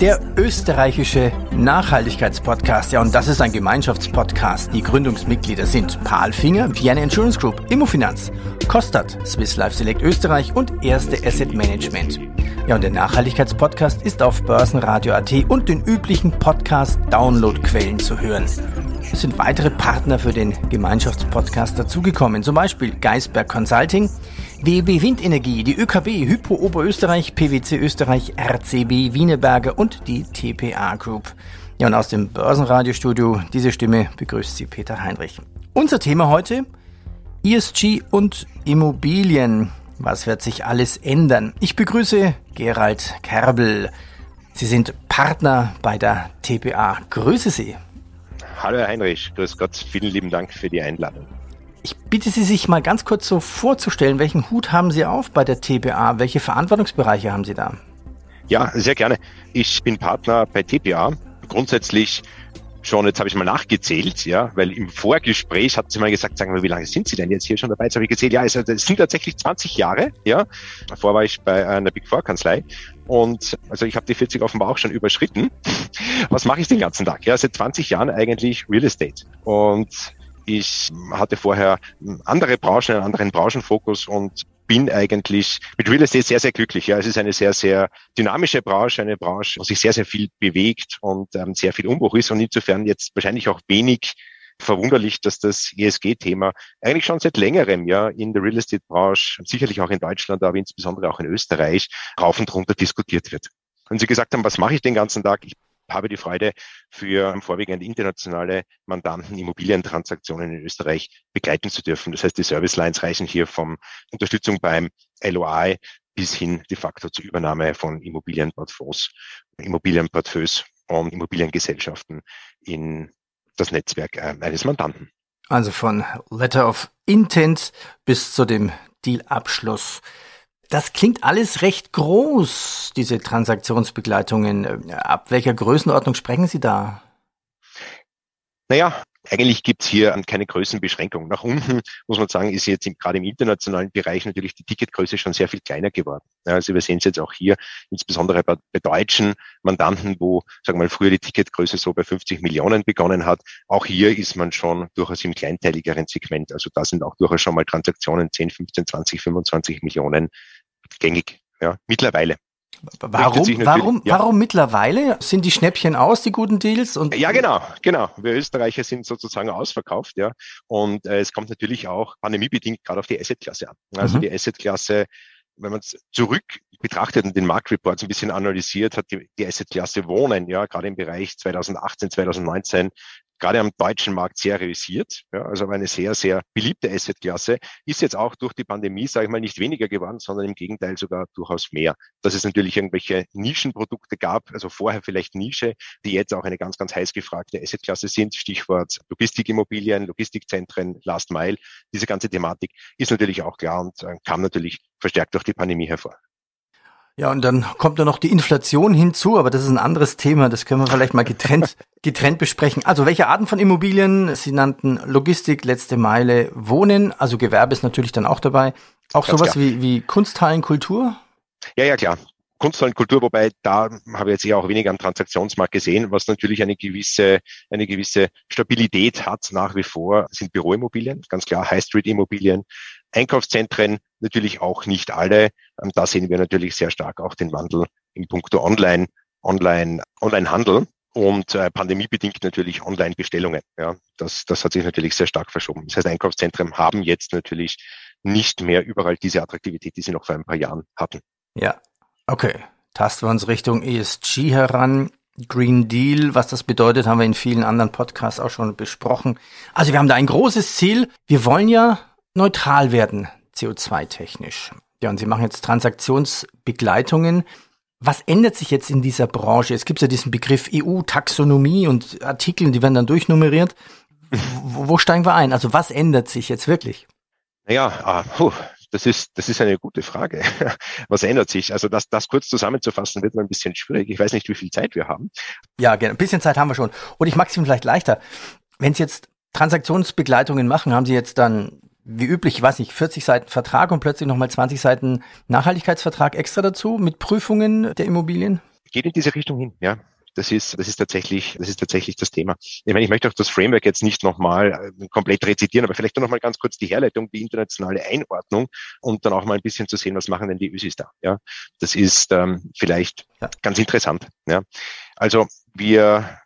Der österreichische Nachhaltigkeitspodcast. Ja, und das ist ein Gemeinschaftspodcast. Die Gründungsmitglieder sind Paul Finger, Vienna Insurance Group, Immofinanz, Kostat, Swiss Life Select Österreich und Erste Asset Management. Ja, und der Nachhaltigkeitspodcast ist auf Börsenradio.at und den üblichen Podcast-Download-Quellen zu hören. Es sind weitere Partner für den Gemeinschaftspodcast dazugekommen, zum Beispiel Geisberg Consulting, WB Windenergie, die ÖKB, Hypo Oberösterreich, PwC Österreich, RCB Wieneberger und die TPA Group. Ja, und aus dem Börsenradiostudio, diese Stimme begrüßt Sie Peter Heinrich. Unser Thema heute, ESG und Immobilien. Was wird sich alles ändern? Ich begrüße Gerald Kerbel. Sie sind Partner bei der TPA. Grüße Sie. Hallo Herr Heinrich, grüß Gott, vielen lieben Dank für die Einladung. Ich bitte Sie, sich mal ganz kurz so vorzustellen, welchen Hut haben Sie auf bei der TPA? Welche Verantwortungsbereiche haben Sie da? Ja, sehr gerne. Ich bin Partner bei TPA. Grundsätzlich schon, jetzt habe ich mal nachgezählt, ja, weil im Vorgespräch hat sie mal gesagt, sagen wir, wie lange sind Sie denn jetzt hier schon dabei? Jetzt habe ich gezählt, ja, es, es sind tatsächlich 20 Jahre, ja. Davor war ich bei einer Big Four Kanzlei und also ich habe die 40 offenbar auch schon überschritten. Was mache ich den ganzen Tag? Ja, seit 20 Jahren eigentlich Real Estate und ich hatte vorher andere Branchen, einen anderen Branchenfokus und bin eigentlich mit Real Estate sehr, sehr glücklich. Ja, es ist eine sehr, sehr dynamische Branche, eine Branche, wo sich sehr, sehr viel bewegt und ähm, sehr viel Umbruch ist und insofern jetzt wahrscheinlich auch wenig verwunderlich, dass das ESG-Thema eigentlich schon seit längerem ja in der Real Estate-Branche, sicherlich auch in Deutschland, aber insbesondere auch in Österreich, rauf und runter diskutiert wird. Und Sie gesagt haben, was mache ich den ganzen Tag? Ich habe die Freude, für vorwiegend internationale Mandanten Immobilientransaktionen in Österreich begleiten zu dürfen. Das heißt, die Service Lines reichen hier vom Unterstützung beim LOI bis hin de facto zur Übernahme von Immobilienportfolios, Immobilienportfolios und Immobiliengesellschaften in das Netzwerk äh, eines Mandanten. Also von Letter of Intent bis zu dem Dealabschluss. Das klingt alles recht groß, diese Transaktionsbegleitungen. Ab welcher Größenordnung sprechen Sie da? Naja, eigentlich gibt's hier keine Größenbeschränkung. Nach unten muss man sagen, ist jetzt im, gerade im internationalen Bereich natürlich die Ticketgröße schon sehr viel kleiner geworden. Also wir sehen es jetzt auch hier, insbesondere bei, bei deutschen Mandanten, wo, sagen wir mal, früher die Ticketgröße so bei 50 Millionen begonnen hat. Auch hier ist man schon durchaus im kleinteiligeren Segment. Also da sind auch durchaus schon mal Transaktionen 10, 15, 20, 25 Millionen gängig. Ja, mittlerweile. Warum, warum, ja. warum mittlerweile? Sind die Schnäppchen aus, die guten Deals? Und ja, genau, genau. Wir Österreicher sind sozusagen ausverkauft, ja. Und äh, es kommt natürlich auch pandemiebedingt gerade auf die Assetklasse an. Also mhm. die Assetklasse, wenn man es zurück betrachtet und den Marktreport ein bisschen analysiert, hat die, die Assetklasse Wohnen, ja, gerade im Bereich 2018, 2019 gerade am deutschen Markt sehr realisiert, ja, also eine sehr, sehr beliebte Assetklasse, ist jetzt auch durch die Pandemie, sage ich mal, nicht weniger geworden, sondern im Gegenteil sogar durchaus mehr. Dass es natürlich irgendwelche Nischenprodukte gab, also vorher vielleicht Nische, die jetzt auch eine ganz, ganz heiß gefragte Assetklasse sind, Stichwort Logistikimmobilien, Logistikzentren, Last Mile, diese ganze Thematik ist natürlich auch klar und äh, kam natürlich verstärkt durch die Pandemie hervor. Ja, und dann kommt da noch die Inflation hinzu, aber das ist ein anderes Thema, das können wir vielleicht mal getrennt, getrennt besprechen. Also welche Arten von Immobilien? Sie nannten Logistik, letzte Meile, Wohnen, also Gewerbe ist natürlich dann auch dabei. Auch Ganz sowas wie, wie Kunsthallen, Kultur? Ja, ja, klar. Kunsthallen, Kultur, wobei da habe ich jetzt eher auch weniger am Transaktionsmarkt gesehen, was natürlich eine gewisse, eine gewisse Stabilität hat nach wie vor, sind Büroimmobilien, ganz klar High Street Immobilien, Einkaufszentren natürlich auch nicht alle. Ähm, da sehen wir natürlich sehr stark auch den Wandel im Punkto Online, Online, Online-Handel und äh, pandemiebedingt natürlich Online-Bestellungen. Ja, das, das hat sich natürlich sehr stark verschoben. Das heißt, Einkaufszentren haben jetzt natürlich nicht mehr überall diese Attraktivität, die sie noch vor ein paar Jahren hatten. Ja, okay. Tasten wir uns Richtung ESG heran. Green Deal, was das bedeutet, haben wir in vielen anderen Podcasts auch schon besprochen. Also wir haben da ein großes Ziel. Wir wollen ja neutral werden, CO2-technisch. Ja, und Sie machen jetzt Transaktionsbegleitungen. Was ändert sich jetzt in dieser Branche? Es gibt ja diesen Begriff EU-Taxonomie und Artikel, die werden dann durchnummeriert. Wo, wo, steigen wir ein? Also was ändert sich jetzt wirklich? Naja, uh, das ist, das ist eine gute Frage. Was ändert sich? Also das, das kurz zusammenzufassen wird mal ein bisschen schwierig. Ich weiß nicht, wie viel Zeit wir haben. Ja, genau. Ein bisschen Zeit haben wir schon. Und ich mag es Ihnen vielleicht leichter. Wenn Sie jetzt Transaktionsbegleitungen machen, haben Sie jetzt dann wie üblich, ich weiß nicht, 40 Seiten Vertrag und plötzlich nochmal 20 Seiten Nachhaltigkeitsvertrag extra dazu mit Prüfungen der Immobilien? Geht in diese Richtung hin, ja. Das ist, das ist tatsächlich, das ist tatsächlich das Thema. Ich meine, ich möchte auch das Framework jetzt nicht nochmal äh, komplett rezitieren, aber vielleicht noch mal ganz kurz die Herleitung, die internationale Einordnung und dann auch mal ein bisschen zu sehen, was machen denn die Ösis da. Ja, das ist ähm, vielleicht ja. ganz interessant. Ja, also wir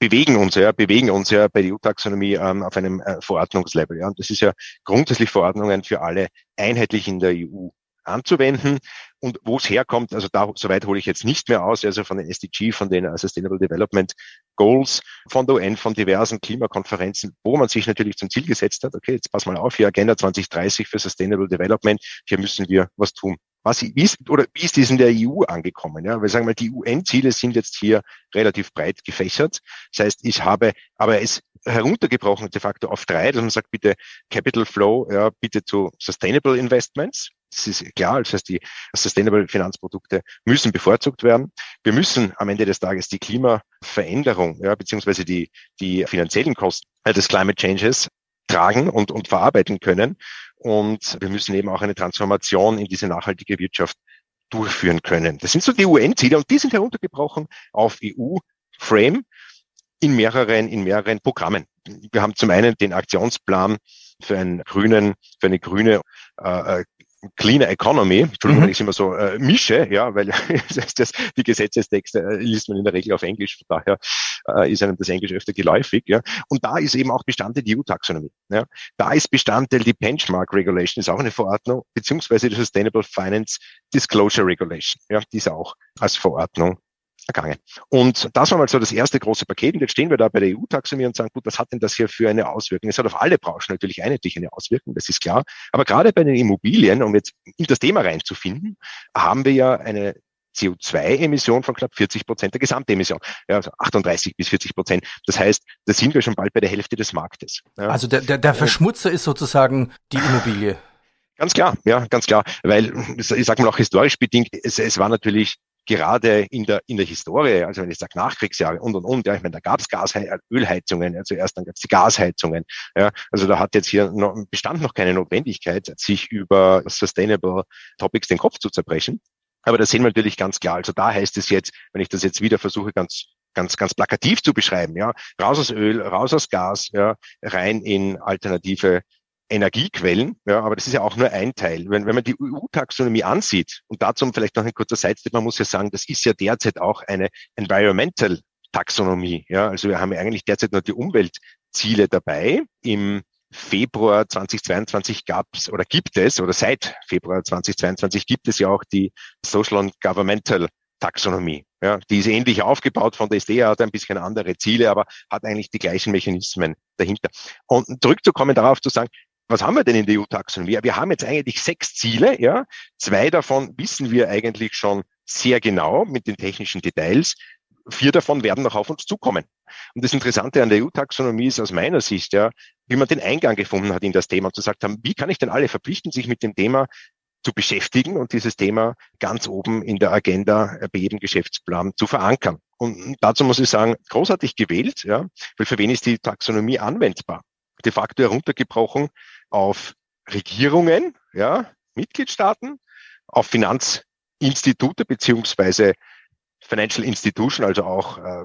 bewegen uns ja, bewegen uns ja bei der EU-Taxonomie ähm, auf einem äh, Verordnungslevel. Ja, und das ist ja grundsätzlich Verordnungen für alle einheitlich in der EU anzuwenden. Und wo es herkommt, also da, soweit hole ich jetzt nicht mehr aus, also von den SDG, von den uh, Sustainable Development Goals, von der UN, von diversen Klimakonferenzen, wo man sich natürlich zum Ziel gesetzt hat, okay, jetzt pass mal auf, hier Agenda 2030 für Sustainable Development, hier müssen wir was tun. Was, ist, oder wie ist dies in der EU angekommen? Ja, weil sagen wir, die UN-Ziele sind jetzt hier relativ breit gefächert. Das heißt, ich habe, aber es heruntergebrochen de facto auf drei, dass man sagt, bitte Capital Flow, ja, bitte zu Sustainable Investments. Das ist klar, das heißt, die Sustainable Finanzprodukte müssen bevorzugt werden. Wir müssen am Ende des Tages die Klimaveränderung, ja, beziehungsweise die, die finanziellen Kosten des Climate Changes tragen und, und verarbeiten können. Und wir müssen eben auch eine Transformation in diese nachhaltige Wirtschaft durchführen können. Das sind so die UN-Ziele und die sind heruntergebrochen auf EU-Frame in mehreren, in mehreren Programmen. Wir haben zum einen den Aktionsplan für einen grünen, für eine grüne äh, äh Cleaner Economy, Entschuldigung, mhm. wenn ich es immer so äh, mische, ja, weil das, das, die Gesetzestexte äh, liest man in der Regel auf Englisch, von daher äh, ist einem das Englisch öfter geläufig, ja. Und da ist eben auch Bestandteil die EU-Taxonomie, ja. Da ist Bestandteil die Benchmark Regulation, ist auch eine Verordnung, beziehungsweise die Sustainable Finance Disclosure Regulation, ja, die ist auch als Verordnung ergangen. Und das war mal so das erste große Paket. Und jetzt stehen wir da bei der EU-Taxonomie und sagen, gut, was hat denn das hier für eine Auswirkung? Es hat auf alle Branchen natürlich einheitlich eine Auswirkung, das ist klar. Aber gerade bei den Immobilien, um jetzt in das Thema reinzufinden, haben wir ja eine CO2-Emission von knapp 40 Prozent der Gesamtemission, ja, also 38 bis 40 Prozent. Das heißt, da sind wir schon bald bei der Hälfte des Marktes. Ja. Also der, der, der Verschmutzer ist sozusagen die Immobilie. Ganz klar, ja, ganz klar. Weil, ich sage mal auch historisch bedingt, es, es war natürlich gerade in der, in der Historie, also wenn ich sage Nachkriegsjahre und und und, ja, ich meine, da gab es Ölheizungen, ja, zuerst dann gab es die Gasheizungen. Ja, also da hat jetzt hier noch, bestand noch keine Notwendigkeit, sich über Sustainable Topics den Kopf zu zerbrechen. Aber das sehen wir natürlich ganz klar. Also da heißt es jetzt, wenn ich das jetzt wieder versuche, ganz ganz, ganz plakativ zu beschreiben, ja, raus aus Öl, raus aus Gas, ja, rein in alternative Energiequellen, ja, aber das ist ja auch nur ein Teil. Wenn, wenn man die EU-Taxonomie ansieht, und dazu vielleicht noch ein kurzer Sidestep, man muss ja sagen, das ist ja derzeit auch eine Environmental Taxonomie. Ja, also wir haben ja eigentlich derzeit nur die Umweltziele dabei. Im Februar 2022 gab es oder gibt es, oder seit Februar 2022 gibt es ja auch die Social and Governmental Taxonomie. Ja, die ist ähnlich aufgebaut von der SDA, hat ein bisschen andere Ziele, aber hat eigentlich die gleichen Mechanismen dahinter. Und zurückzukommen darauf zu sagen, was haben wir denn in der EU-Taxonomie? Wir haben jetzt eigentlich sechs Ziele, ja. Zwei davon wissen wir eigentlich schon sehr genau mit den technischen Details. Vier davon werden noch auf uns zukommen. Und das Interessante an der EU-Taxonomie ist aus meiner Sicht, ja, wie man den Eingang gefunden hat in das Thema und gesagt haben, wie kann ich denn alle verpflichten, sich mit dem Thema zu beschäftigen und dieses Thema ganz oben in der Agenda bei jedem Geschäftsplan zu verankern. Und dazu muss ich sagen, großartig gewählt, ja, weil für wen ist die Taxonomie anwendbar? De facto heruntergebrochen auf Regierungen, ja, Mitgliedstaaten, auf Finanzinstitute beziehungsweise Financial Institution, also auch äh,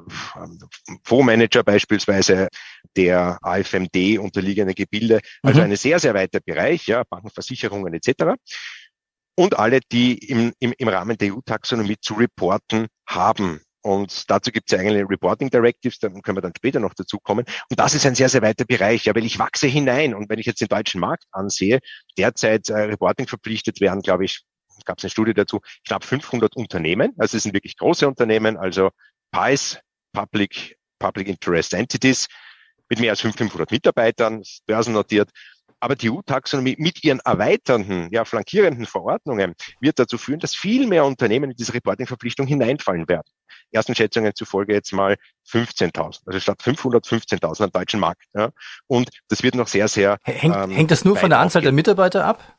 Fondsmanager beispielsweise der AFMD unterliegende Gebilde, also mhm. ein sehr, sehr weiter Bereich, ja, Banken, Versicherungen etc. Und alle, die im, im, im Rahmen der EU-Taxonomie zu reporten haben. Und dazu gibt es ja eigentlich Reporting Directives, da können wir dann später noch dazu kommen. Und das ist ein sehr, sehr weiter Bereich, ja, weil ich wachse hinein. Und wenn ich jetzt den deutschen Markt ansehe, derzeit äh, Reporting verpflichtet werden, glaube ich, gab es eine Studie dazu, knapp 500 Unternehmen. Also es sind wirklich große Unternehmen, also PIEs, Public, Public Interest Entities, mit mehr als 500 Mitarbeitern, börsennotiert. Aber die EU-Taxonomie mit ihren erweiternden, ja, flankierenden Verordnungen wird dazu führen, dass viel mehr Unternehmen in diese Reporting-Verpflichtung hineinfallen werden. Ersten Schätzungen zufolge jetzt mal 15.000, also statt 500 15.000 am deutschen Markt. Ja. Und das wird noch sehr, sehr. Hängt, ähm, hängt das nur von der Anzahl aufgehen. der Mitarbeiter ab?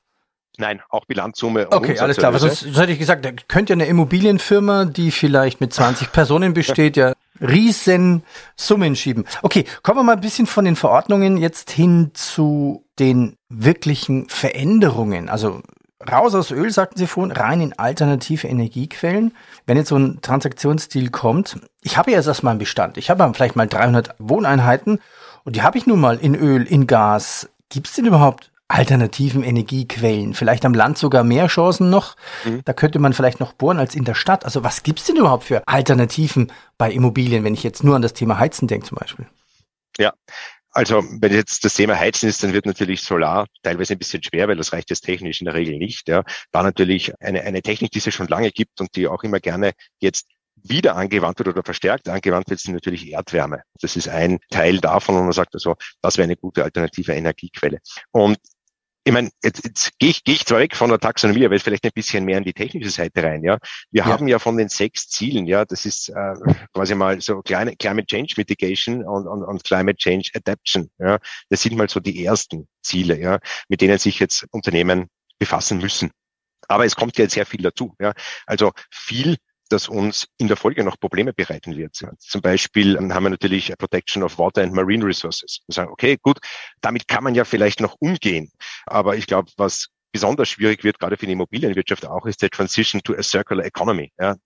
Nein, auch Bilanzsumme. Okay, alles klar. sonst, sonst hätte ich gesagt, da könnte ja eine Immobilienfirma, die vielleicht mit 20 Personen besteht, ja riesen Summen schieben. Okay, kommen wir mal ein bisschen von den Verordnungen jetzt hin zu den wirklichen Veränderungen. Also raus aus Öl, sagten Sie vorhin, rein in alternative Energiequellen. Wenn jetzt so ein Transaktionsdeal kommt, ich habe ja jetzt erstmal einen Bestand. Ich habe vielleicht mal 300 Wohneinheiten und die habe ich nun mal in Öl, in Gas. Gibt es denn überhaupt alternativen Energiequellen. Vielleicht am Land sogar mehr Chancen noch. Mhm. Da könnte man vielleicht noch bohren als in der Stadt. Also was gibt's denn überhaupt für Alternativen bei Immobilien, wenn ich jetzt nur an das Thema Heizen denke zum Beispiel? Ja, also wenn jetzt das Thema Heizen ist, dann wird natürlich Solar teilweise ein bisschen schwer, weil das reicht jetzt technisch in der Regel nicht. Ja. Da natürlich eine, eine Technik, die es schon lange gibt und die auch immer gerne jetzt wieder angewandt wird oder verstärkt angewandt wird, sind natürlich Erdwärme. Das ist ein Teil davon, wo man sagt, also das wäre eine gute alternative Energiequelle. Und ich meine, jetzt, jetzt gehe ich, geh ich zwar weg von der Taxonomie, aber jetzt vielleicht ein bisschen mehr in die technische Seite rein. Ja, wir ja. haben ja von den sechs Zielen, ja, das ist äh, quasi mal so kleine Climate Change Mitigation und, und, und Climate Change Adaption. Ja, das sind mal so die ersten Ziele, ja, mit denen sich jetzt Unternehmen befassen müssen. Aber es kommt ja jetzt sehr viel dazu. Ja. Also viel das uns in der Folge noch Probleme bereiten wird. Zum Beispiel haben wir natürlich Protection of Water and Marine Resources. Wir sagen, okay, gut, damit kann man ja vielleicht noch umgehen. Aber ich glaube, was besonders schwierig wird, gerade für die Immobilienwirtschaft auch, ist der Transition to a circular economy. Ja,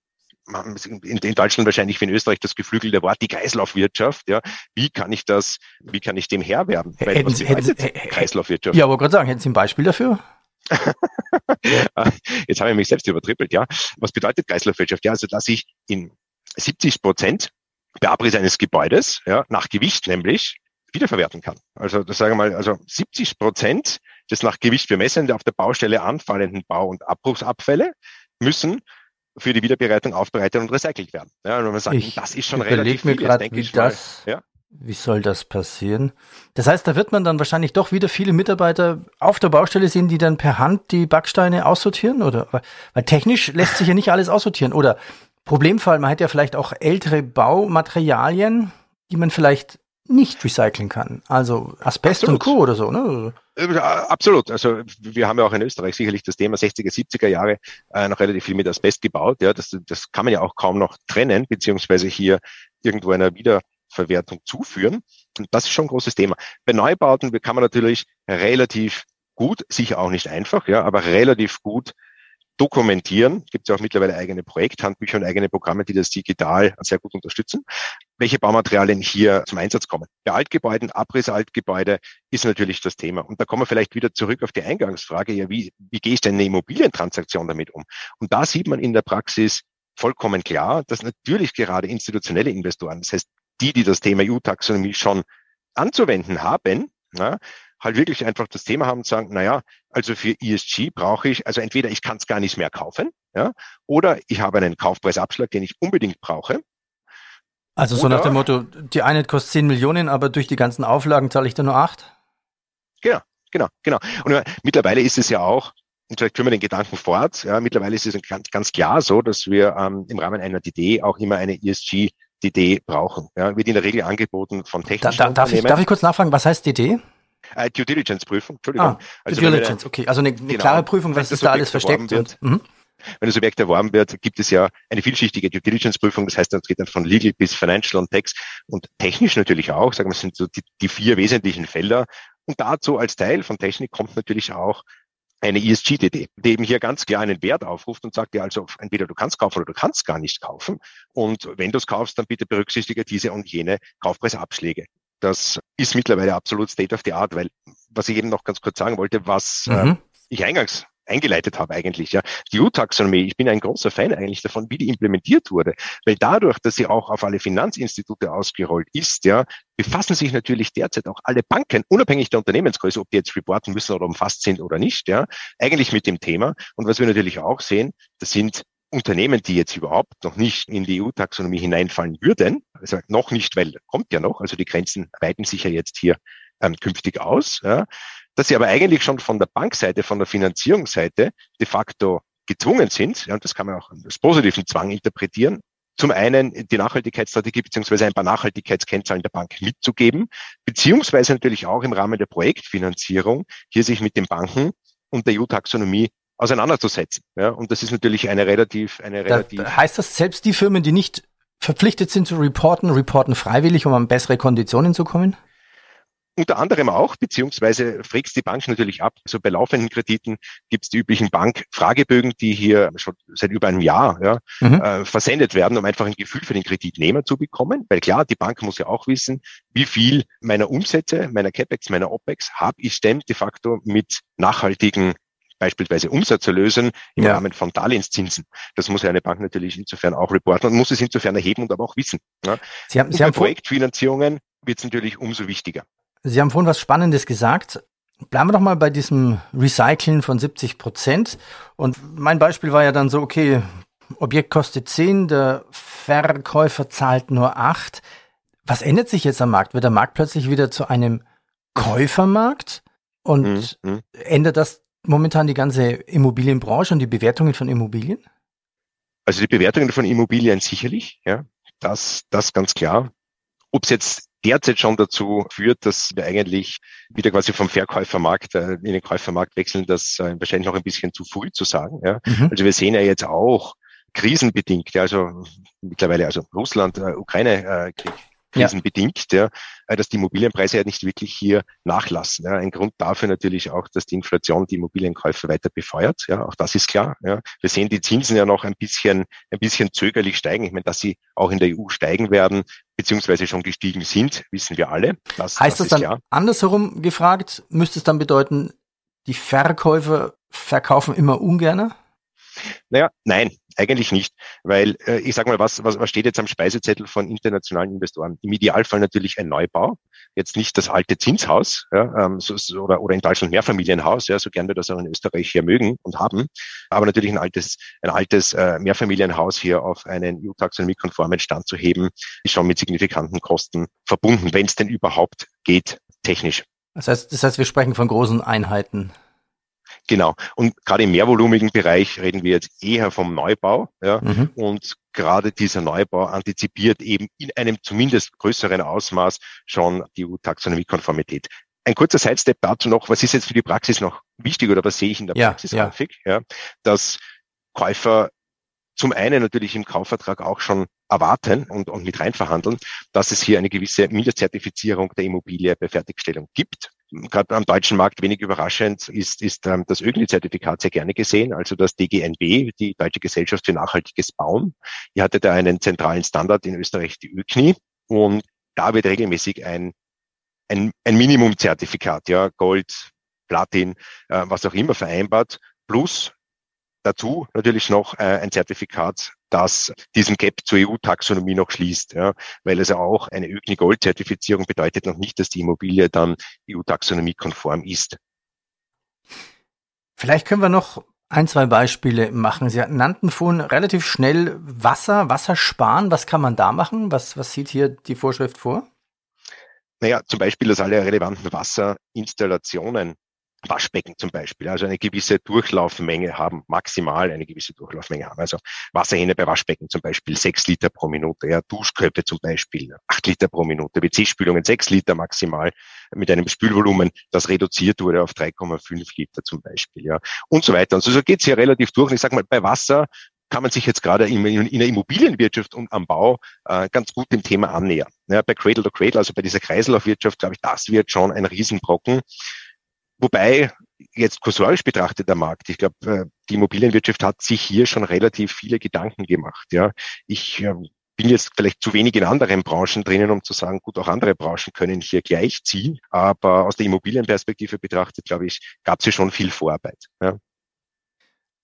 in, Deutschland wahrscheinlich wie in Österreich das geflügelte Wort, die Kreislaufwirtschaft. Ja, wie kann ich das, wie kann ich dem Herr werden? Weil, hätten, was hätten, Kreislaufwirtschaft? Ja, aber gerade sagen, hätten Sie ein Beispiel dafür? Jetzt habe ich mich selbst übertrippelt, ja. Was bedeutet Kreislaufwirtschaft? Ja, also dass ich in 70 Prozent der Abriss eines Gebäudes, ja, nach Gewicht nämlich, wiederverwerten kann. Also das sagen wir mal, also 70 Prozent des nach Gewicht bemessenen auf der Baustelle anfallenden Bau- und Abbruchsabfälle müssen für die Wiederbereitung aufbereitet und recycelt werden. Ja, und wenn man sagt, ich das ist schon relativ mir viel, grad, denke ich das, mal, ja? Wie soll das passieren? Das heißt, da wird man dann wahrscheinlich doch wieder viele Mitarbeiter auf der Baustelle sehen, die dann per Hand die Backsteine aussortieren, oder? Weil technisch lässt sich ja nicht alles aussortieren. Oder Problemfall, man hat ja vielleicht auch ältere Baumaterialien, die man vielleicht nicht recyceln kann. Also Asbest Absolut. und Co. oder so, ne? Äh, absolut. Also wir haben ja auch in Österreich sicherlich das Thema 60er, 70er Jahre äh, noch relativ viel mit Asbest gebaut. Ja, das, das kann man ja auch kaum noch trennen, beziehungsweise hier irgendwo einer wieder Verwertung zuführen. Und das ist schon ein großes Thema. Bei Neubauten kann man natürlich relativ gut, sicher auch nicht einfach, ja, aber relativ gut dokumentieren. Gibt ja auch mittlerweile eigene Projekthandbücher und eigene Programme, die das digital sehr gut unterstützen. Welche Baumaterialien hier zum Einsatz kommen. Bei Altgebäuden, Abrissaltgebäude ist natürlich das Thema. Und da kommen wir vielleicht wieder zurück auf die Eingangsfrage, ja, wie, wie gehe ich denn eine Immobilientransaktion damit um? Und da sieht man in der Praxis vollkommen klar, dass natürlich gerade institutionelle Investoren, das heißt die, die das Thema EU-Taxonomie schon anzuwenden haben, ja, halt wirklich einfach das Thema haben und sagen, na ja, also für ESG brauche ich, also entweder ich kann es gar nicht mehr kaufen, ja, oder ich habe einen Kaufpreisabschlag, den ich unbedingt brauche. Also so oder, nach dem Motto, die eine kostet 10 Millionen, aber durch die ganzen Auflagen zahle ich da nur 8? Genau, genau, genau. Und äh, mittlerweile ist es ja auch, und vielleicht führen wir den Gedanken fort, ja, mittlerweile ist es ganz, ganz klar so, dass wir ähm, im Rahmen einer DD auch immer eine ESG DD brauchen. Ja, wird in der Regel angeboten von technischen da, da, darf Ich, darf ich kurz nachfragen, was heißt DD? Äh, Due Diligence Prüfung, Entschuldigung. Ah, also Due Diligence, okay. Also eine, eine genau, klare Prüfung, was ist da alles versteckt wird. Und, mhm. Wenn das Objekt erworben wird, gibt es ja eine vielschichtige Due Diligence Prüfung. Das heißt, es geht dann von Legal bis Financial und Tax und technisch natürlich auch. Sagen wir, sind so die, die vier wesentlichen Felder. Und dazu als Teil von Technik kommt natürlich auch eine ESG-DD, die eben hier ganz klar einen Wert aufruft und sagt ja also, entweder du kannst kaufen oder du kannst gar nicht kaufen. Und wenn du es kaufst, dann bitte berücksichtige diese und jene Kaufpreisabschläge. Das ist mittlerweile absolut State of the Art, weil was ich eben noch ganz kurz sagen wollte, was mhm. äh, ich eingangs eingeleitet habe eigentlich. Ja. Die EU-Taxonomie, ich bin ein großer Fan eigentlich davon, wie die implementiert wurde, weil dadurch, dass sie auch auf alle Finanzinstitute ausgerollt ist, ja, befassen sich natürlich derzeit auch alle Banken, unabhängig der Unternehmensgröße, ob die jetzt reporten müssen oder umfasst sind oder nicht, ja, eigentlich mit dem Thema. Und was wir natürlich auch sehen, das sind Unternehmen, die jetzt überhaupt noch nicht in die EU-Taxonomie hineinfallen würden, also noch nicht, weil kommt ja noch, also die Grenzen weiten sich ja jetzt hier ähm, künftig aus, ja, dass sie aber eigentlich schon von der Bankseite, von der Finanzierungsseite de facto gezwungen sind, ja, und das kann man auch als positiven Zwang interpretieren, zum einen die Nachhaltigkeitsstrategie beziehungsweise ein paar Nachhaltigkeitskennzahlen der Bank mitzugeben, beziehungsweise natürlich auch im Rahmen der Projektfinanzierung hier sich mit den Banken und der EU-Taxonomie auseinanderzusetzen. Ja, und das ist natürlich eine relativ, eine relativ. Da heißt das selbst die Firmen, die nicht verpflichtet sind zu reporten, reporten freiwillig, um an bessere Konditionen zu kommen? Unter anderem auch, beziehungsweise fragst die Bank natürlich ab. So bei laufenden Krediten gibt es die üblichen Bankfragebögen, die hier schon seit über einem Jahr ja, mhm. äh, versendet werden, um einfach ein Gefühl für den Kreditnehmer zu bekommen. Weil klar, die Bank muss ja auch wissen, wie viel meiner Umsätze, meiner CapEx, meiner OpEx habe ich denn de facto mit nachhaltigen beispielsweise Umsatzerlösen im ja. Rahmen von Darlehenszinsen. Das muss ja eine Bank natürlich insofern auch reporten und muss es insofern erheben und aber auch wissen. Ja. Sie haben, Sie haben Projektfinanzierungen wird es natürlich umso wichtiger. Sie haben vorhin was Spannendes gesagt. Bleiben wir doch mal bei diesem Recyceln von 70 Prozent. Und mein Beispiel war ja dann so, okay, Objekt kostet 10, der Verkäufer zahlt nur 8. Was ändert sich jetzt am Markt? Wird der Markt plötzlich wieder zu einem Käufermarkt? Und mhm. mhm. ändert das momentan die ganze Immobilienbranche und die Bewertungen von Immobilien? Also die Bewertungen von Immobilien sicherlich, ja, das, das ganz klar. Ob es jetzt derzeit schon dazu führt, dass wir eigentlich wieder quasi vom Verkäufermarkt äh, in den Käufermarkt wechseln, das äh, wahrscheinlich noch ein bisschen zu früh zu sagen. Ja. Mhm. Also wir sehen ja jetzt auch krisenbedingt, also mittlerweile also Russland, äh, Ukraine Krieg, krisenbedingt, ja. ja, dass die Immobilienpreise ja nicht wirklich hier nachlassen. Ja. Ein Grund dafür natürlich auch, dass die Inflation die Immobilienkäufe weiter befeuert. Ja, auch das ist klar. Ja. Wir sehen die Zinsen ja noch ein bisschen, ein bisschen zögerlich steigen. Ich meine, dass sie auch in der EU steigen werden, beziehungsweise schon gestiegen sind, wissen wir alle. Das, heißt das, das dann klar. andersherum gefragt, müsste es dann bedeuten, die Verkäufer verkaufen immer ungerner? Naja, nein, eigentlich nicht, weil äh, ich sage mal, was, was, was steht jetzt am Speisezettel von internationalen Investoren? Im Idealfall natürlich ein Neubau, jetzt nicht das alte Zinshaus ja, ähm, so, so, oder, oder in Deutschland Mehrfamilienhaus, ja, so gern wir das auch in Österreich hier mögen und haben, aber natürlich ein altes, ein altes äh, Mehrfamilienhaus hier auf einen EU-Taxonomie-konformen Stand zu heben, ist schon mit signifikanten Kosten verbunden, wenn es denn überhaupt geht, technisch. Das heißt, das heißt, wir sprechen von großen Einheiten. Genau. Und gerade im mehrvolumigen Bereich reden wir jetzt eher vom Neubau. Ja? Mhm. Und gerade dieser Neubau antizipiert eben in einem zumindest größeren Ausmaß schon die EU-Taxonomie-Konformität. Ein kurzer Sidestep dazu noch, was ist jetzt für die Praxis noch wichtig oder was sehe ich in der ja, Praxis ja. häufig? Ja, dass Käufer zum einen natürlich im Kaufvertrag auch schon erwarten und, und mit reinverhandeln, dass es hier eine gewisse Mindestzertifizierung der Immobilie bei Fertigstellung gibt gerade am deutschen Markt wenig überraschend ist, ist ähm, das ÖGNI-Zertifikat sehr gerne gesehen, also das DGNB, die Deutsche Gesellschaft für nachhaltiges Bauen. Die hatte da einen zentralen Standard in Österreich, die ÖGNI, und da wird regelmäßig ein, ein, ein Minimumzertifikat, ja, Gold, Platin, äh, was auch immer vereinbart, plus dazu natürlich noch äh, ein Zertifikat das diesen Gap zur EU-Taxonomie noch schließt, ja, weil es ja auch eine ÖGNI-Gold-Zertifizierung bedeutet noch nicht, dass die Immobilie dann EU-Taxonomie-konform ist. Vielleicht können wir noch ein, zwei Beispiele machen. Sie nannten vorhin relativ schnell Wasser, Wasser sparen. Was kann man da machen? Was, was sieht hier die Vorschrift vor? Naja, zum Beispiel, dass alle relevanten Wasserinstallationen Waschbecken zum Beispiel, also eine gewisse Durchlaufmenge haben, maximal eine gewisse Durchlaufmenge haben. Also Wasserhähne bei Waschbecken zum Beispiel sechs Liter pro Minute, ja, Duschköpfe zum Beispiel acht Liter pro Minute, WC-Spülungen sechs Liter maximal mit einem Spülvolumen, das reduziert wurde auf 3,5 Liter zum Beispiel, ja, und so weiter. Und so, so geht's hier relativ durch. Und ich sage mal, bei Wasser kann man sich jetzt gerade in, in der Immobilienwirtschaft und am Bau äh, ganz gut dem Thema annähern. Ja, bei Cradle to Cradle, also bei dieser Kreislaufwirtschaft, glaube ich, das wird schon ein Riesenbrocken. Wobei jetzt kursorisch betrachtet der Markt, ich glaube, äh, die Immobilienwirtschaft hat sich hier schon relativ viele Gedanken gemacht. Ja, ich äh, bin jetzt vielleicht zu wenig in anderen Branchen drinnen, um zu sagen, gut, auch andere Branchen können hier gleichziehen. Aber aus der Immobilienperspektive betrachtet, glaube ich, gab es hier schon viel Vorarbeit. Ja.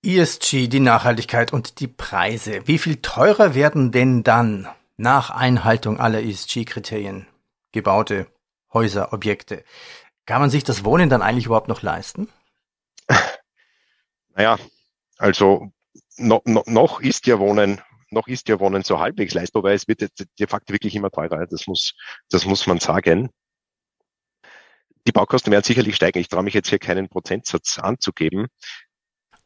ESG, die Nachhaltigkeit und die Preise. Wie viel teurer werden denn dann nach Einhaltung aller ESG-Kriterien gebaute Häuser, Objekte? Kann man sich das Wohnen dann eigentlich überhaupt noch leisten? Naja, also no, no, noch ist ja Wohnen, noch ist ja Wohnen so halbwegs leistbar, weil es wird de facto wirklich immer teurer. Das muss, das muss man sagen. Die Baukosten werden sicherlich steigen. Ich traue mich jetzt hier keinen Prozentsatz anzugeben.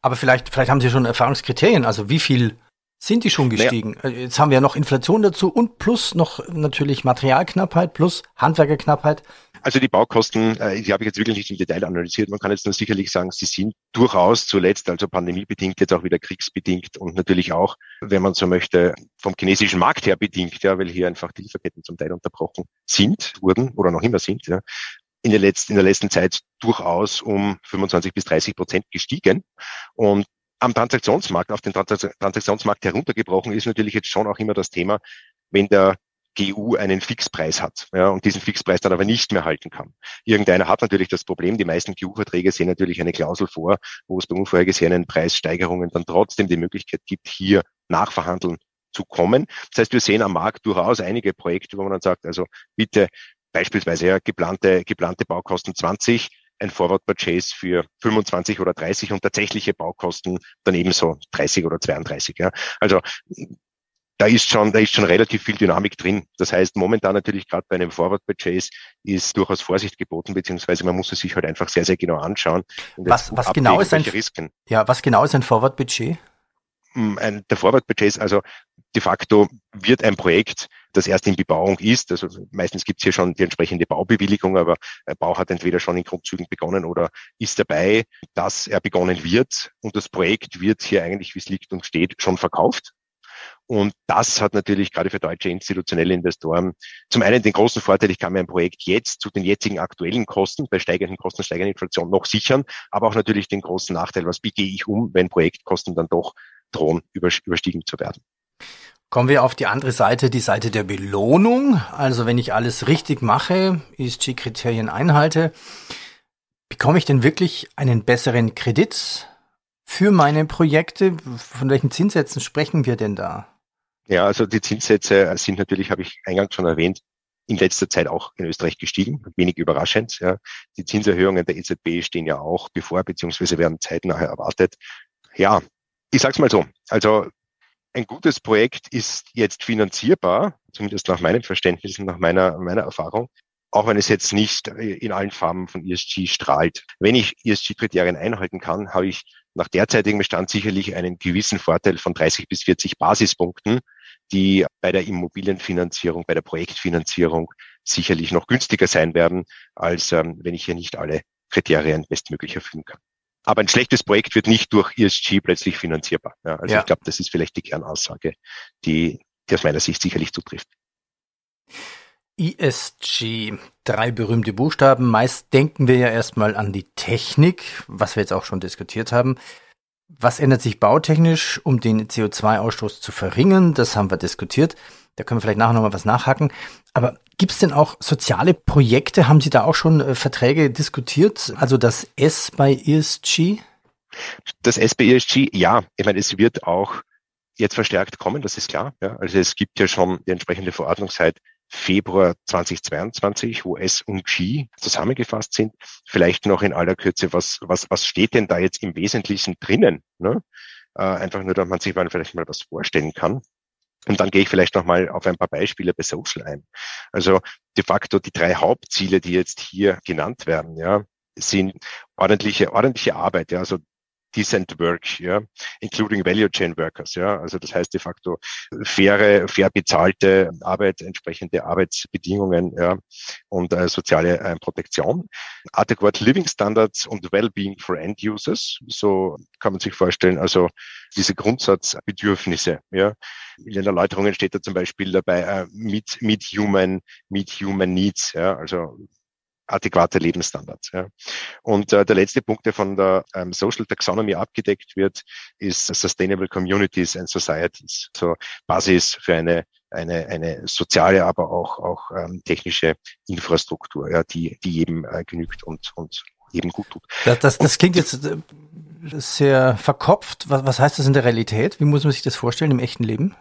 Aber vielleicht, vielleicht haben Sie schon Erfahrungskriterien. Also wie viel sind die schon gestiegen? Naja. Jetzt haben wir ja noch Inflation dazu und plus noch natürlich Materialknappheit plus Handwerkerknappheit. Also die Baukosten, äh, die habe ich jetzt wirklich nicht im Detail analysiert. Man kann jetzt nur sicherlich sagen, sie sind durchaus zuletzt, also pandemiebedingt, jetzt auch wieder kriegsbedingt und natürlich auch, wenn man so möchte, vom chinesischen Markt her bedingt, ja, weil hier einfach die Lieferketten zum Teil unterbrochen sind, wurden oder noch immer sind, ja, in der letzten, in der letzten Zeit durchaus um 25 bis 30 Prozent gestiegen. Und am Transaktionsmarkt, auf den Transaktionsmarkt heruntergebrochen ist natürlich jetzt schon auch immer das Thema, wenn der GU einen Fixpreis hat ja, und diesen Fixpreis dann aber nicht mehr halten kann. Irgendeiner hat natürlich das Problem, die meisten GU-Verträge sehen natürlich eine Klausel vor, wo es bei unvorhergesehenen Preissteigerungen dann trotzdem die Möglichkeit gibt, hier nachverhandeln zu kommen. Das heißt, wir sehen am Markt durchaus einige Projekte, wo man dann sagt, also bitte beispielsweise ja, geplante, geplante Baukosten 20, ein Forward Purchase für 25 oder 30 und tatsächliche Baukosten dann ebenso 30 oder 32. Ja. Also da ist schon, da ist schon relativ viel Dynamik drin. Das heißt, momentan natürlich gerade bei einem Forward Purchase ist durchaus Vorsicht geboten, beziehungsweise man muss es sich halt einfach sehr, sehr genau anschauen. Was, was genau ist ein, Risken. ja, was genau ist ein Forward Budget? Hm, ein, der Forward Purchase, also de facto wird ein Projekt, das erst in Bebauung ist, also meistens gibt es hier schon die entsprechende Baubewilligung, aber Bau hat entweder schon in Grundzügen begonnen oder ist dabei, dass er begonnen wird und das Projekt wird hier eigentlich, wie es liegt und steht, schon verkauft. Und das hat natürlich gerade für deutsche institutionelle Investoren zum einen den großen Vorteil, ich kann mir ein Projekt jetzt zu den jetzigen aktuellen Kosten, bei steigenden Kosten, steigender Inflation noch sichern, aber auch natürlich den großen Nachteil, was biege ich um, wenn Projektkosten dann doch drohen, überstiegen zu werden. Kommen wir auf die andere Seite, die Seite der Belohnung. Also wenn ich alles richtig mache, ESG-Kriterien einhalte, bekomme ich denn wirklich einen besseren Kredit für meine Projekte? Von welchen Zinssätzen sprechen wir denn da? Ja, also die Zinssätze sind natürlich, habe ich eingangs schon erwähnt, in letzter Zeit auch in Österreich gestiegen, wenig überraschend. Ja. Die Zinserhöhungen der EZB stehen ja auch bevor, beziehungsweise werden zeitnah erwartet. Ja, ich sag's mal so. Also ein gutes Projekt ist jetzt finanzierbar, zumindest nach meinem Verständnis und nach meiner, meiner Erfahrung, auch wenn es jetzt nicht in allen Farben von ESG strahlt. Wenn ich ESG-Kriterien einhalten kann, habe ich nach derzeitigem Bestand sicherlich einen gewissen Vorteil von 30 bis 40 Basispunkten, die bei der Immobilienfinanzierung, bei der Projektfinanzierung sicherlich noch günstiger sein werden, als ähm, wenn ich hier nicht alle Kriterien bestmöglich erfüllen kann. Aber ein schlechtes Projekt wird nicht durch ESG plötzlich finanzierbar. Ja, also ja. ich glaube, das ist vielleicht die Kernaussage, die, die aus meiner Sicht sicherlich zutrifft. ESG, drei berühmte Buchstaben. Meist denken wir ja erstmal an die Technik, was wir jetzt auch schon diskutiert haben. Was ändert sich bautechnisch, um den CO2-Ausstoß zu verringern? Das haben wir diskutiert. Da können wir vielleicht nachher nochmal was nachhaken. Aber gibt es denn auch soziale Projekte? Haben Sie da auch schon äh, Verträge diskutiert? Also das S bei ESG? Das S bei ESG, ja. Ich meine, es wird auch jetzt verstärkt kommen, das ist klar. Ja. Also es gibt ja schon die entsprechende Verordnung seit Februar 2022, wo S und G zusammengefasst sind. Vielleicht noch in aller Kürze, was, was, was steht denn da jetzt im Wesentlichen drinnen? Ne? Äh, einfach nur, damit man sich mal vielleicht mal was vorstellen kann. Und dann gehe ich vielleicht nochmal auf ein paar Beispiele bei Social ein. Also de facto die drei Hauptziele, die jetzt hier genannt werden, ja, sind ordentliche, ordentliche Arbeit, ja, also decent work, ja, including value chain workers, ja, also das heißt de facto faire, fair bezahlte Arbeit, entsprechende Arbeitsbedingungen, ja, und äh, soziale äh, Protektion, adequate living standards und well-being for end users, so kann man sich vorstellen, also diese Grundsatzbedürfnisse, ja. In den Erläuterungen steht da zum Beispiel dabei, äh, meet, meet human, meet human needs, ja, also adäquate Lebensstandards. Ja. Und äh, der letzte Punkt, der von der ähm, Social Taxonomy abgedeckt wird, ist Sustainable Communities and Societies. So Basis für eine eine, eine soziale, aber auch, auch ähm, technische Infrastruktur, ja, die, die jedem äh, genügt und, und jedem gut tut. Das, das, das klingt jetzt äh, sehr verkopft. Was, was heißt das in der Realität? Wie muss man sich das vorstellen im echten Leben?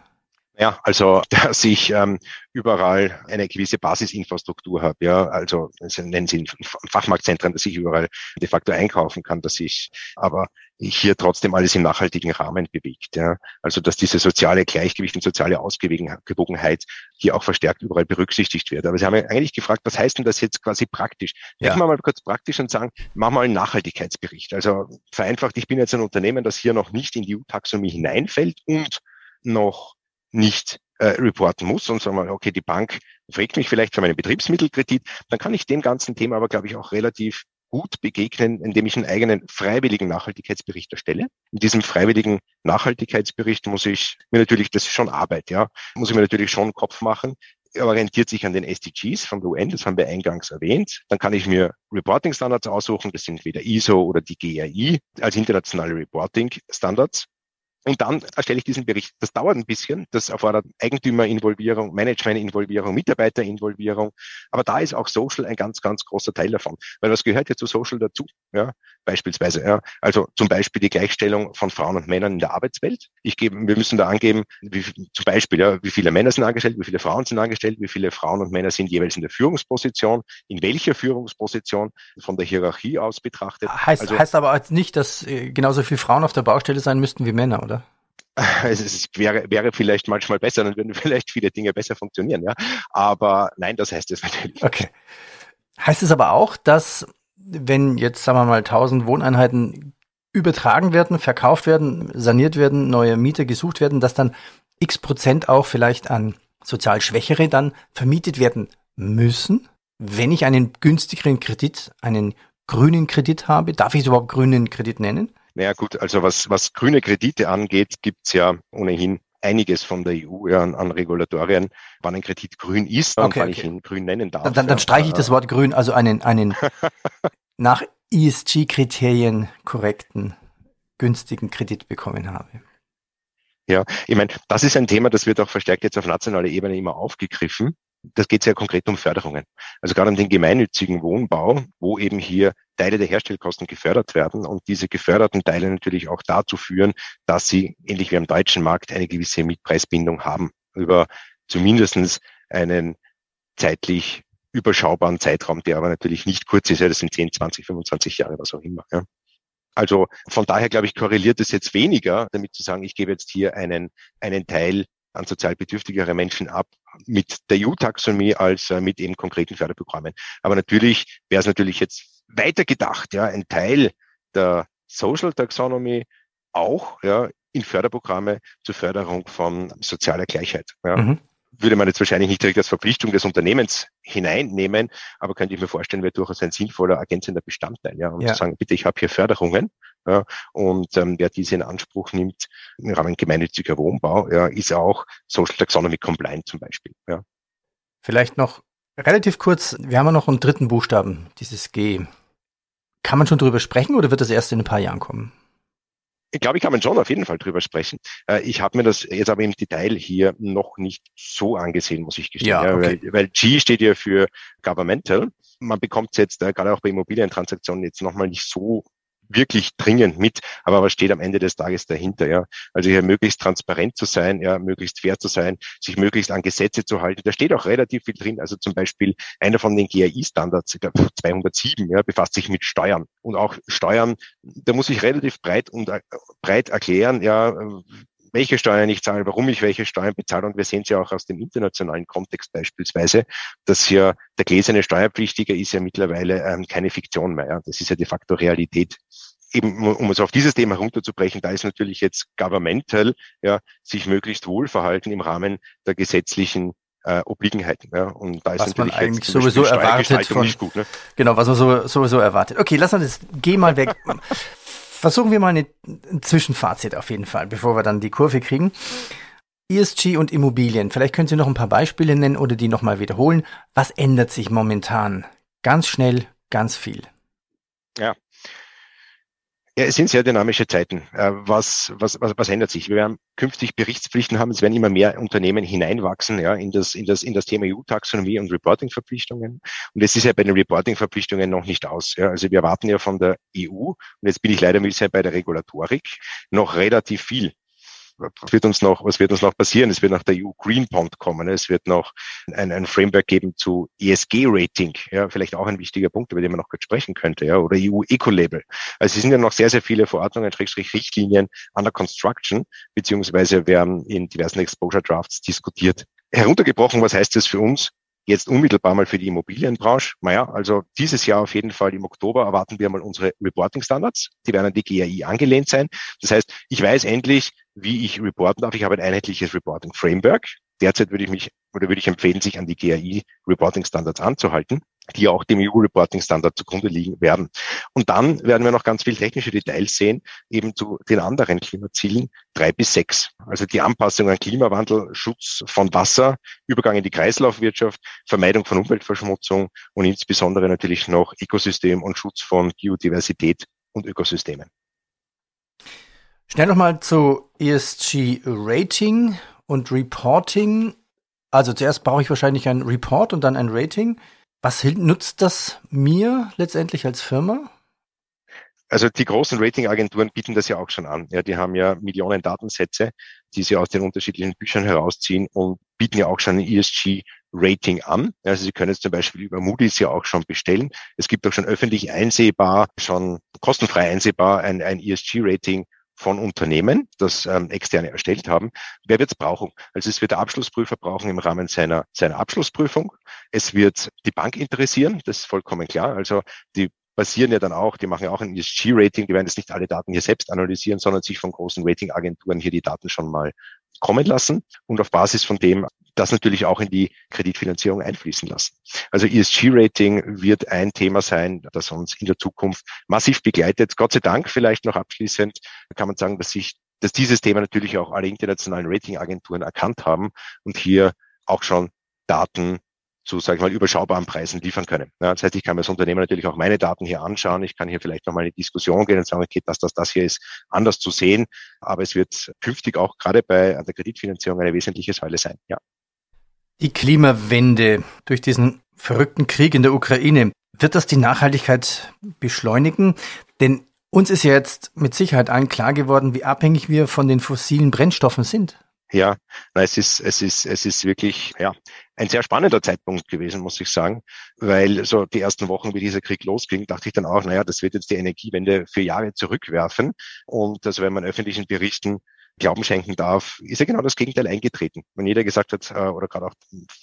Ja, also dass ich ähm, überall eine gewisse Basisinfrastruktur habe, ja, also nennen Sie Fachmarktzentren, dass ich überall de facto einkaufen kann, dass ich aber hier trotzdem alles im nachhaltigen Rahmen bewegt. Ja. Also dass diese soziale Gleichgewicht und soziale Ausgewogenheit hier auch verstärkt überall berücksichtigt wird. Aber Sie haben ja eigentlich gefragt, was heißt denn das jetzt quasi praktisch? Ja. Denken wir mal kurz praktisch und sagen, mach mal einen Nachhaltigkeitsbericht. Also vereinfacht, ich bin jetzt ein Unternehmen, das hier noch nicht in die EU-Taxonomie hineinfällt und noch nicht äh, reporten muss und sagen wir, okay, die Bank fragt mich vielleicht für meinen Betriebsmittelkredit, dann kann ich dem ganzen Thema aber, glaube ich, auch relativ gut begegnen, indem ich einen eigenen freiwilligen Nachhaltigkeitsbericht erstelle. In diesem freiwilligen Nachhaltigkeitsbericht muss ich mir natürlich, das ist schon Arbeit, ja, muss ich mir natürlich schon Kopf machen, er orientiert sich an den SDGs von der UN, das haben wir eingangs erwähnt. Dann kann ich mir Reporting Standards aussuchen, das sind weder ISO oder die GRI als internationale Reporting Standards. Und dann erstelle ich diesen Bericht. Das dauert ein bisschen. Das erfordert Eigentümerinvolvierung, Management-Involvierung, Mitarbeiterinvolvierung. Aber da ist auch Social ein ganz, ganz großer Teil davon. Weil was gehört ja zu Social dazu? Ja, beispielsweise. Ja. Also zum Beispiel die Gleichstellung von Frauen und Männern in der Arbeitswelt. Ich gebe, wir müssen da angeben, wie, zum Beispiel, ja, wie viele Männer sind angestellt, wie viele Frauen sind angestellt, wie viele Frauen und Männer sind jeweils in der Führungsposition, in welcher Führungsposition von der Hierarchie aus betrachtet. Heißt, also, heißt aber jetzt nicht, dass äh, genauso viele Frauen auf der Baustelle sein müssten wie Männer, oder? es wäre, wäre vielleicht manchmal besser, dann würden vielleicht viele Dinge besser funktionieren, ja. Aber nein, das heißt es natürlich. Okay. Heißt es aber auch, dass wenn jetzt, sagen wir mal, 1000 Wohneinheiten übertragen werden, verkauft werden, saniert werden, neue Mieter gesucht werden, dass dann x Prozent auch vielleicht an sozial Schwächere dann vermietet werden müssen, wenn ich einen günstigeren Kredit, einen grünen Kredit habe. Darf ich es überhaupt grünen Kredit nennen? Naja gut, also was, was grüne Kredite angeht, gibt's ja ohnehin einiges von der EU ja, an, an Regulatorien, wann ein Kredit grün ist, okay, wann okay. ich ihn grün nennen darf. Dann, dann, dann streiche ich das Wort grün, also einen, einen nach ESG-Kriterien korrekten, günstigen Kredit bekommen habe. Ja, ich meine, das ist ein Thema, das wird auch verstärkt jetzt auf nationaler Ebene immer aufgegriffen das geht sehr konkret um Förderungen. Also gerade um den gemeinnützigen Wohnbau, wo eben hier Teile der Herstellkosten gefördert werden und diese geförderten Teile natürlich auch dazu führen, dass sie, ähnlich wie am deutschen Markt, eine gewisse Mietpreisbindung haben über zumindestens einen zeitlich überschaubaren Zeitraum, der aber natürlich nicht kurz ist. Ja, das sind 10, 20, 25 Jahre, was auch immer. Ja. Also von daher, glaube ich, korreliert es jetzt weniger, damit zu sagen, ich gebe jetzt hier einen, einen Teil an sozial bedürftigere Menschen ab mit der EU-Taxonomie als äh, mit eben konkreten Förderprogrammen. Aber natürlich wäre es natürlich jetzt weiter gedacht, ja, ein Teil der Social Taxonomy auch ja, in Förderprogramme zur Förderung von sozialer Gleichheit. Ja. Mhm. Würde man jetzt wahrscheinlich nicht direkt als Verpflichtung des Unternehmens hineinnehmen, aber könnte ich mir vorstellen, wäre durchaus ein sinnvoller ergänzender Bestandteil, ja, um ja. zu sagen, bitte, ich habe hier Förderungen ja, und ähm, wer diese in Anspruch nimmt im Rahmen gemeinnütziger Wohnbau, ja, ist auch Social Taxonomy compliant zum Beispiel. Ja. Vielleicht noch relativ kurz, wir haben ja noch einen dritten Buchstaben, dieses G. Kann man schon drüber sprechen oder wird das erst in ein paar Jahren kommen? Ich glaube, ich kann man schon auf jeden Fall drüber sprechen. Äh, ich habe mir das jetzt aber im Detail hier noch nicht so angesehen, muss ich gestehen. Ja, okay. weil, weil G steht ja für Governmental. Man bekommt es jetzt äh, gerade auch bei Immobilientransaktionen jetzt nochmal nicht so wirklich dringend mit, aber was steht am Ende des Tages dahinter, ja? Also hier möglichst transparent zu sein, ja, möglichst fair zu sein, sich möglichst an Gesetze zu halten. Da steht auch relativ viel drin. Also zum Beispiel einer von den GAI-Standards, ich glaube 207, ja, befasst sich mit Steuern. Und auch Steuern, da muss ich relativ breit und äh, breit erklären, ja, welche Steuern ich zahle, warum ich welche Steuern bezahle. Und wir sehen es ja auch aus dem internationalen Kontext beispielsweise, dass ja der gläserne Steuerpflichtiger ist ja mittlerweile ähm, keine Fiktion mehr. Ja. Das ist ja de facto Realität. Eben, um es auf dieses Thema herunterzubrechen, da ist natürlich jetzt governmental, ja, sich möglichst wohlverhalten im Rahmen der gesetzlichen äh, Obliegenheiten. Ja. Und da ist was natürlich man eigentlich sowieso erwartet von, gut, ne? Genau, was man so, sowieso erwartet. Okay, lass uns das, geh mal weg. Versuchen wir mal eine, ein Zwischenfazit auf jeden Fall, bevor wir dann die Kurve kriegen. ESG und Immobilien. Vielleicht können Sie noch ein paar Beispiele nennen oder die nochmal wiederholen. Was ändert sich momentan? Ganz schnell, ganz viel. Ja, ja, es sind sehr dynamische Zeiten. Äh, was, was, was, was ändert sich? Wir werden künftig Berichtspflichten haben. Es werden immer mehr Unternehmen hineinwachsen ja, in, das, in, das, in das Thema EU-Taxonomie und Reporting-Verpflichtungen. Und es ist ja bei den Reporting-Verpflichtungen noch nicht aus. Ja. Also wir erwarten ja von der EU, und jetzt bin ich leider bisher bei der Regulatorik, noch relativ viel. Was wird uns noch, was wird uns noch passieren? Es wird nach der EU Green Bond kommen. Es wird noch ein, ein Framework geben zu ESG-Rating. Ja, vielleicht auch ein wichtiger Punkt, über den man noch kurz sprechen könnte. Ja, oder EU Eco-Label. Also es sind ja noch sehr, sehr viele Verordnungen, Schrägstrich Richtlinien under construction, beziehungsweise werden in diversen Exposure Drafts diskutiert. Heruntergebrochen, was heißt das für uns? Jetzt unmittelbar mal für die Immobilienbranche. Naja, also dieses Jahr auf jeden Fall im Oktober erwarten wir mal unsere Reporting-Standards. Die werden an die GAI angelehnt sein. Das heißt, ich weiß endlich, wie ich reporten darf. Ich habe ein einheitliches Reporting-Framework. Derzeit würde ich mich oder würde ich empfehlen, sich an die GAI Reporting Standards anzuhalten, die auch dem EU Reporting Standard zugrunde liegen werden. Und dann werden wir noch ganz viel technische Details sehen, eben zu den anderen Klimazielen drei bis sechs. Also die Anpassung an Klimawandel, Schutz von Wasser, Übergang in die Kreislaufwirtschaft, Vermeidung von Umweltverschmutzung und insbesondere natürlich noch Ökosystem und Schutz von Biodiversität und Ökosystemen. Schnell nochmal zu ESG Rating und Reporting. Also zuerst brauche ich wahrscheinlich ein Report und dann ein Rating. Was nutzt das mir letztendlich als Firma? Also die großen Ratingagenturen bieten das ja auch schon an. Ja, die haben ja Millionen Datensätze, die sie aus den unterschiedlichen Büchern herausziehen und bieten ja auch schon ein ESG-Rating an. Also Sie können es zum Beispiel über Moody's ja auch schon bestellen. Es gibt auch schon öffentlich einsehbar, schon kostenfrei einsehbar ein, ein ESG-Rating von Unternehmen, das ähm, externe erstellt haben. Wer wird es brauchen? Also es wird der Abschlussprüfer brauchen im Rahmen seiner, seiner Abschlussprüfung. Es wird die Bank interessieren, das ist vollkommen klar. Also die basieren ja dann auch, die machen ja auch ein ESG-Rating, die werden jetzt nicht alle Daten hier selbst analysieren, sondern sich von großen Ratingagenturen hier die Daten schon mal kommen lassen und auf Basis von dem das natürlich auch in die Kreditfinanzierung einfließen lassen. Also ESG-Rating wird ein Thema sein, das uns in der Zukunft massiv begleitet. Gott sei Dank vielleicht noch abschließend kann man sagen, dass sich dass dieses Thema natürlich auch alle internationalen Ratingagenturen erkannt haben und hier auch schon Daten zu, sage ich mal, überschaubaren Preisen liefern können. Ja, das heißt, ich kann mir als Unternehmen natürlich auch meine Daten hier anschauen. Ich kann hier vielleicht nochmal in die Diskussion gehen und sagen, okay, dass das, das hier ist anders zu sehen. Aber es wird künftig auch gerade bei der Kreditfinanzierung eine wesentliche Säule sein. Ja. Die Klimawende durch diesen verrückten Krieg in der Ukraine, wird das die Nachhaltigkeit beschleunigen? Denn uns ist ja jetzt mit Sicherheit allen klar geworden, wie abhängig wir von den fossilen Brennstoffen sind. Ja, na, es ist, es ist, es ist wirklich, ja, ein sehr spannender Zeitpunkt gewesen, muss ich sagen, weil so die ersten Wochen, wie dieser Krieg losging, dachte ich dann auch, naja, das wird jetzt die Energiewende für Jahre zurückwerfen. Und also wenn man öffentlichen Berichten Glauben schenken darf, ist ja genau das Gegenteil eingetreten. Wenn jeder gesagt hat, äh, oder gerade auch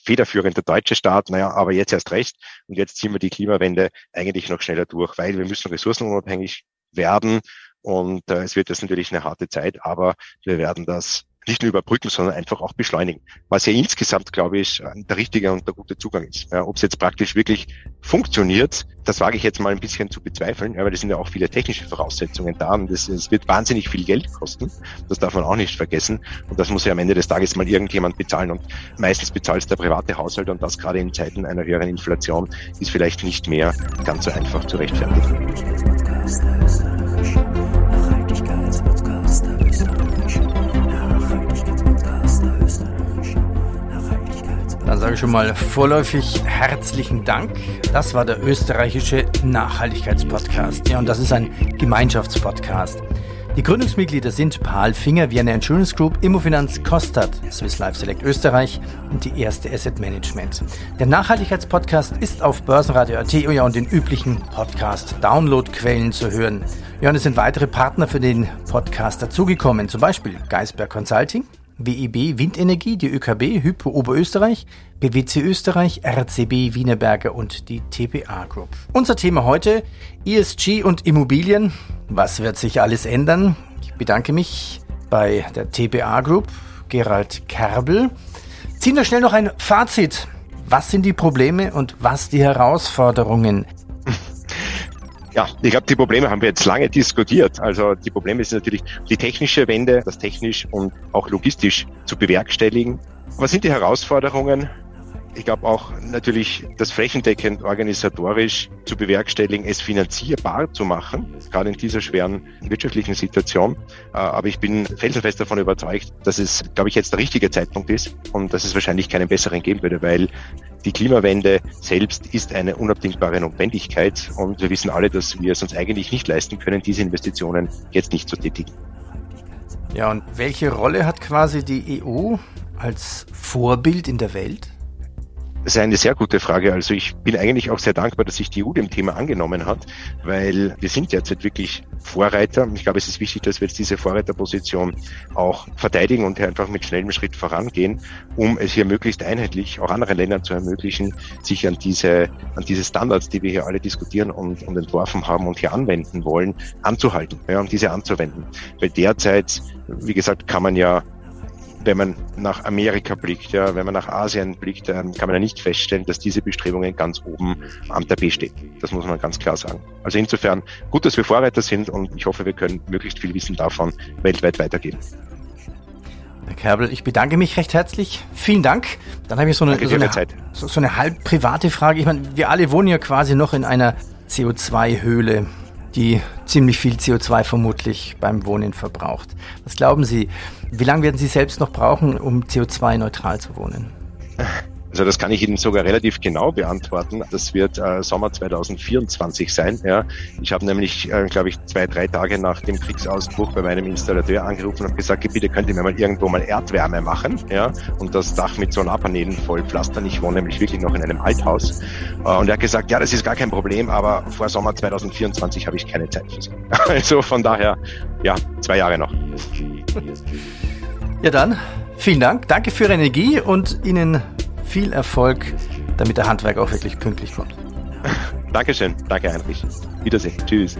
federführend der deutsche Staat, naja, aber jetzt erst recht und jetzt ziehen wir die Klimawende eigentlich noch schneller durch, weil wir müssen ressourcenunabhängig werden und äh, es wird jetzt natürlich eine harte Zeit, aber wir werden das nicht nur überbrücken, sondern einfach auch beschleunigen. Was ja insgesamt, glaube ich, der richtige und der gute Zugang ist. Ja, Ob es jetzt praktisch wirklich funktioniert, das wage ich jetzt mal ein bisschen zu bezweifeln, ja, weil es sind ja auch viele technische Voraussetzungen da und es, wird wahnsinnig viel Geld kosten. Das darf man auch nicht vergessen. Und das muss ja am Ende des Tages mal irgendjemand bezahlen. Und meistens bezahlt es der private Haushalt und das gerade in Zeiten einer höheren Inflation ist vielleicht nicht mehr ganz so einfach zu rechtfertigen. Schon mal vorläufig herzlichen Dank. Das war der österreichische Nachhaltigkeitspodcast. Ja, und das ist ein Gemeinschaftspodcast. Die Gründungsmitglieder sind Paul Finger, Vienna Insurance Group, Immofinanz, Kostat, Swiss Life Select Österreich und die erste Asset Management. Der Nachhaltigkeitspodcast ist auf Börsenradio.at ja, und den üblichen Podcast-Download-Quellen zu hören. Ja, und es sind weitere Partner für den Podcast dazugekommen, zum Beispiel Geisberg Consulting, WEB Windenergie, die ÖKB, Hypo Oberösterreich, BWC Österreich, RCB Wienerberger und die TPA Group. Unser Thema heute ESG und Immobilien. Was wird sich alles ändern? Ich bedanke mich bei der TPA Group, Gerald Kerbel. Ziehen wir schnell noch ein Fazit. Was sind die Probleme und was die Herausforderungen? Ja, ich glaube, die Probleme haben wir jetzt lange diskutiert. Also die Probleme sind natürlich die technische Wende, das technisch und auch logistisch zu bewerkstelligen. Was sind die Herausforderungen? Ich glaube auch natürlich das flächendeckend organisatorisch zu bewerkstelligen, es finanzierbar zu machen, gerade in dieser schweren wirtschaftlichen Situation. Äh, aber ich bin felsenfest davon überzeugt, dass es, glaube ich, jetzt der richtige Zeitpunkt ist und dass es wahrscheinlich keinen besseren geben würde, weil die Klimawende selbst ist eine unabdingbare Notwendigkeit und wir wissen alle, dass wir es uns eigentlich nicht leisten können, diese Investitionen jetzt nicht zu tätigen. Ja, und welche Rolle hat quasi die EU als Vorbild in der Welt? Das ist eine sehr gute Frage. Also ich bin eigentlich auch sehr dankbar, dass sich die EU dem Thema angenommen hat, weil wir sind derzeit wirklich Vorreiter. Ich glaube, es ist wichtig, dass wir jetzt diese Vorreiterposition auch verteidigen und einfach mit schnellem Schritt vorangehen, um es hier möglichst einheitlich auch anderen Ländern zu ermöglichen, sich an diese, an diese Standards, die wir hier alle diskutieren und, und entworfen haben und hier anwenden wollen, anzuhalten, ja, um diese anzuwenden. Weil derzeit, wie gesagt, kann man ja wenn man nach Amerika blickt, ja, wenn man nach Asien blickt, kann man ja nicht feststellen, dass diese Bestrebungen ganz oben am Tapet stehen. Das muss man ganz klar sagen. Also insofern gut, dass wir Vorreiter sind und ich hoffe, wir können möglichst viel Wissen davon weltweit weitergeben. Herr Kerbel, ich bedanke mich recht herzlich. Vielen Dank. Dann habe ich so eine, so eine, so, so eine halb private Frage. Ich meine, wir alle wohnen ja quasi noch in einer CO2-Höhle die ziemlich viel CO2 vermutlich beim Wohnen verbraucht. Was glauben Sie, wie lange werden Sie selbst noch brauchen, um CO2-neutral zu wohnen? Also das kann ich Ihnen sogar relativ genau beantworten. Das wird äh, Sommer 2024 sein. Ja. Ich habe nämlich, äh, glaube ich, zwei, drei Tage nach dem Kriegsausbruch bei meinem Installateur angerufen und gesagt, bitte könnt ihr mir mal irgendwo mal Erdwärme machen ja, und das Dach mit Solarpanelen voll pflastern. Ich wohne nämlich wirklich noch in einem Althaus. Äh, und er hat gesagt, ja, das ist gar kein Problem, aber vor Sommer 2024 habe ich keine Zeit für Sie. Also von daher, ja, zwei Jahre noch. Ja dann, vielen Dank. Danke für Ihre Energie und Ihnen viel Erfolg, damit der Handwerk auch wirklich pünktlich kommt. Dankeschön. Danke, Heinrich. Wiedersehen. Tschüss.